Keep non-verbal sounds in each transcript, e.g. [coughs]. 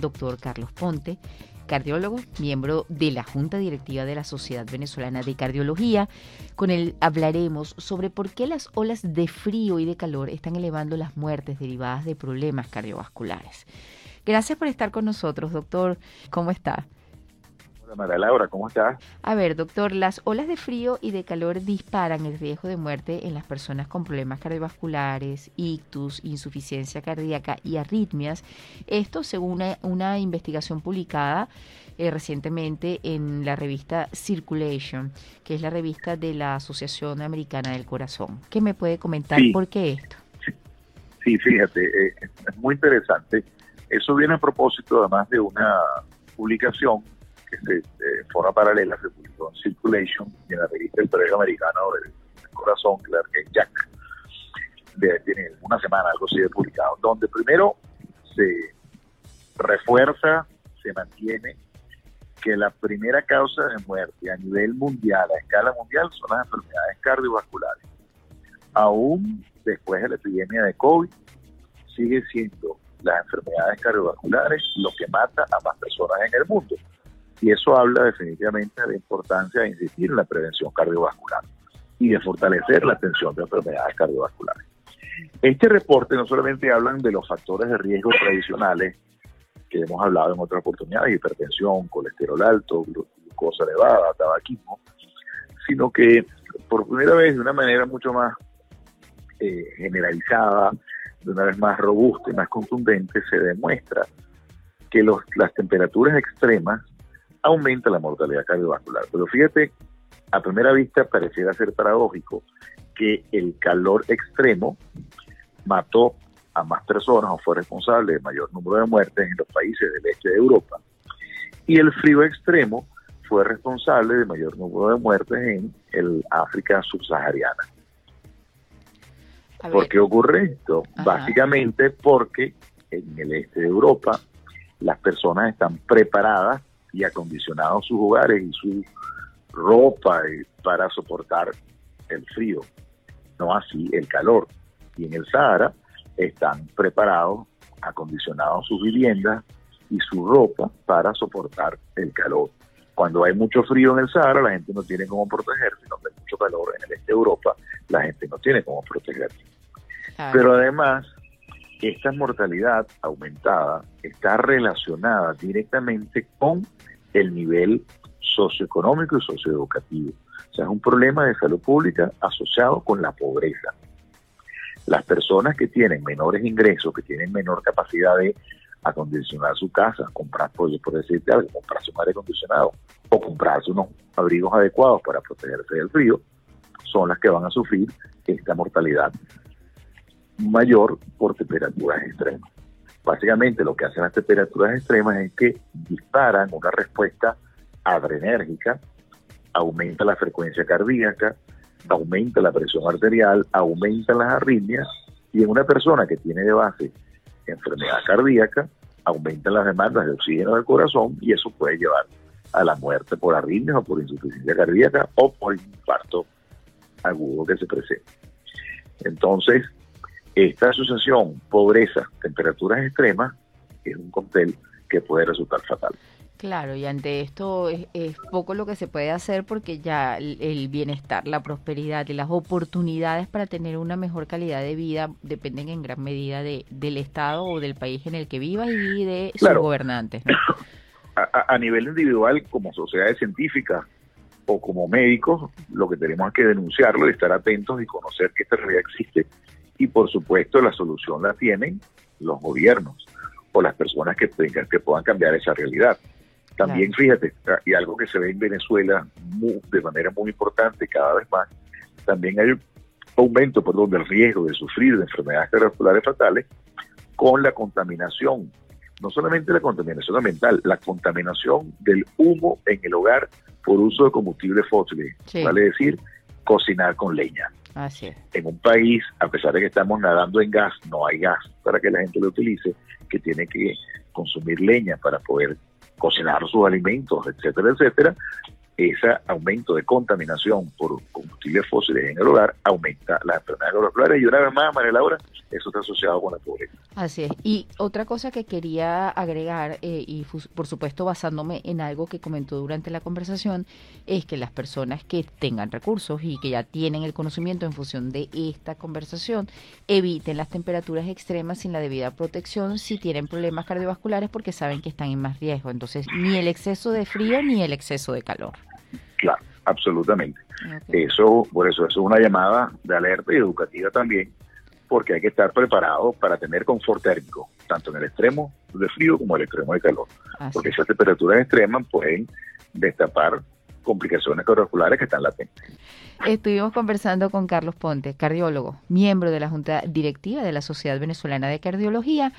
doctor Carlos Ponte, cardiólogo, miembro de la Junta Directiva de la Sociedad Venezolana de Cardiología. Con él hablaremos sobre por qué las olas de frío y de calor están elevando las muertes derivadas de problemas cardiovasculares. Gracias por estar con nosotros, doctor. ¿Cómo está? María Laura, ¿cómo estás? A ver, doctor, las olas de frío y de calor disparan el riesgo de muerte en las personas con problemas cardiovasculares, ictus, insuficiencia cardíaca y arritmias. Esto según una, investigación publicada eh, recientemente en la revista Circulation, que es la revista de la Asociación Americana del Corazón. ¿Qué me puede comentar por qué esto? Sí, fíjate, eh, es muy interesante. Eso viene a propósito además de una publicación que se, de forma paralela se publicó en Circulation en la revista El Periódico Americano del, Corazón, es Jack, de, tiene una semana, algo así de publicado, donde primero se refuerza, se mantiene que la primera causa de muerte a nivel mundial, a escala mundial, son las enfermedades cardiovasculares. Aún después de la epidemia de COVID, sigue siendo las enfermedades cardiovasculares lo que mata a más personas en el mundo. Y eso habla definitivamente de la importancia de insistir en la prevención cardiovascular y de fortalecer la atención de enfermedades cardiovasculares. Este reporte no solamente hablan de los factores de riesgo tradicionales que hemos hablado en otras oportunidades, hipertensión, colesterol alto, glucosa elevada, tabaquismo, sino que por primera vez de una manera mucho más eh, generalizada, de una vez más robusta y más contundente, se demuestra que las temperaturas extremas aumenta la mortalidad cardiovascular. Pero fíjate, a primera vista pareciera ser paradójico que el calor extremo mató a más personas o fue responsable de mayor número de muertes en los países del este de Europa. Y el frío extremo fue responsable de mayor número de muertes en el África subsahariana. ¿Por qué ocurre esto? Básicamente porque en el este de Europa las personas están preparadas y acondicionado sus hogares y su ropa para soportar el frío, no así el calor. Y en el Sahara están preparados, acondicionados sus viviendas y su ropa para soportar el calor. Cuando hay mucho frío en el Sahara, la gente no tiene cómo protegerse. Cuando hay mucho calor en el este de Europa, la gente no tiene cómo protegerse. Pero además, esta mortalidad aumentada está relacionada directamente con el nivel socioeconómico y socioeducativo. O sea, es un problema de salud pública asociado con la pobreza. Las personas que tienen menores ingresos, que tienen menor capacidad de acondicionar su casa, comprar, por, por decirte algo, comprarse un aire acondicionado o comprarse unos abrigos adecuados para protegerse del frío, son las que van a sufrir esta mortalidad mayor por temperaturas extremas. Básicamente lo que hacen las temperaturas extremas es que disparan una respuesta adrenérgica, aumenta la frecuencia cardíaca, aumenta la presión arterial, aumenta las arritmias y en una persona que tiene de base enfermedad cardíaca, aumentan las demandas de oxígeno del corazón y eso puede llevar a la muerte por arritmias o por insuficiencia cardíaca o por infarto agudo que se presenta. Entonces, esta asociación pobreza, temperaturas extremas, es un cóctel que puede resultar fatal. Claro, y ante esto es, poco lo que se puede hacer porque ya el, bienestar, la prosperidad y las oportunidades para tener una mejor calidad de vida dependen en gran medida de, del Estado o del país en el que vivas y de sus gobernantes. [coughs] A, a, nivel individual, como sociedades científicas o como médicos, lo que tenemos es que denunciarlo y estar atentos y conocer que esta realidad existe y por supuesto la solución la tienen los gobiernos o las personas que tengan, que puedan cambiar esa realidad. También fíjate, y algo que se ve en Venezuela de manera muy importante cada vez más, también hay un aumento perdón, del riesgo de sufrir de enfermedades cardiovasculares fatales con la contaminación, no solamente la contaminación ambiental, la contaminación del humo en el hogar por uso de combustibles fósiles, vale decir, cocinar con leña. En un país, a pesar de que estamos nadando en gas, no hay gas para que la gente lo utilice, que tiene que consumir leña para poder cocinar sus alimentos, etcétera, etcétera. Ese aumento de contaminación por combustibles fósiles en el hogar aumenta las enfermedades cardiovasculares y una vez más, María Laura, eso está asociado con la pobreza. Así es. Y otra cosa que quería agregar, eh, y por supuesto basándome en algo que comentó durante la conversación, es que las personas que tengan recursos y que ya tienen el conocimiento en función de esta conversación, eviten las temperaturas extremas sin la debida protección si tienen problemas cardiovasculares porque saben que están en más riesgo. Entonces, ni el exceso de frío ni el exceso de calor. Claro, absolutamente. Eso, por eso, eso es una llamada de alerta y educativa también, porque hay que estar preparado para tener confort térmico, tanto en el extremo de frío como en el extremo de calor. porque esas temperaturas extremas pueden destapar complicaciones cardiovasculares que están latentes. Estuvimos conversando con Carlos Ponte, cardiólogo, miembro de la Junta Directiva de la Sociedad Venezolana de Cardiología.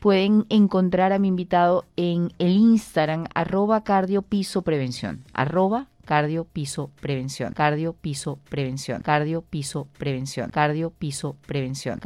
Pueden encontrar a mi invitado en el Instagram arroba cardio piso prevención, arroba cardio piso prevención, cardio piso prevención, cardio piso prevención, cardio piso prevención.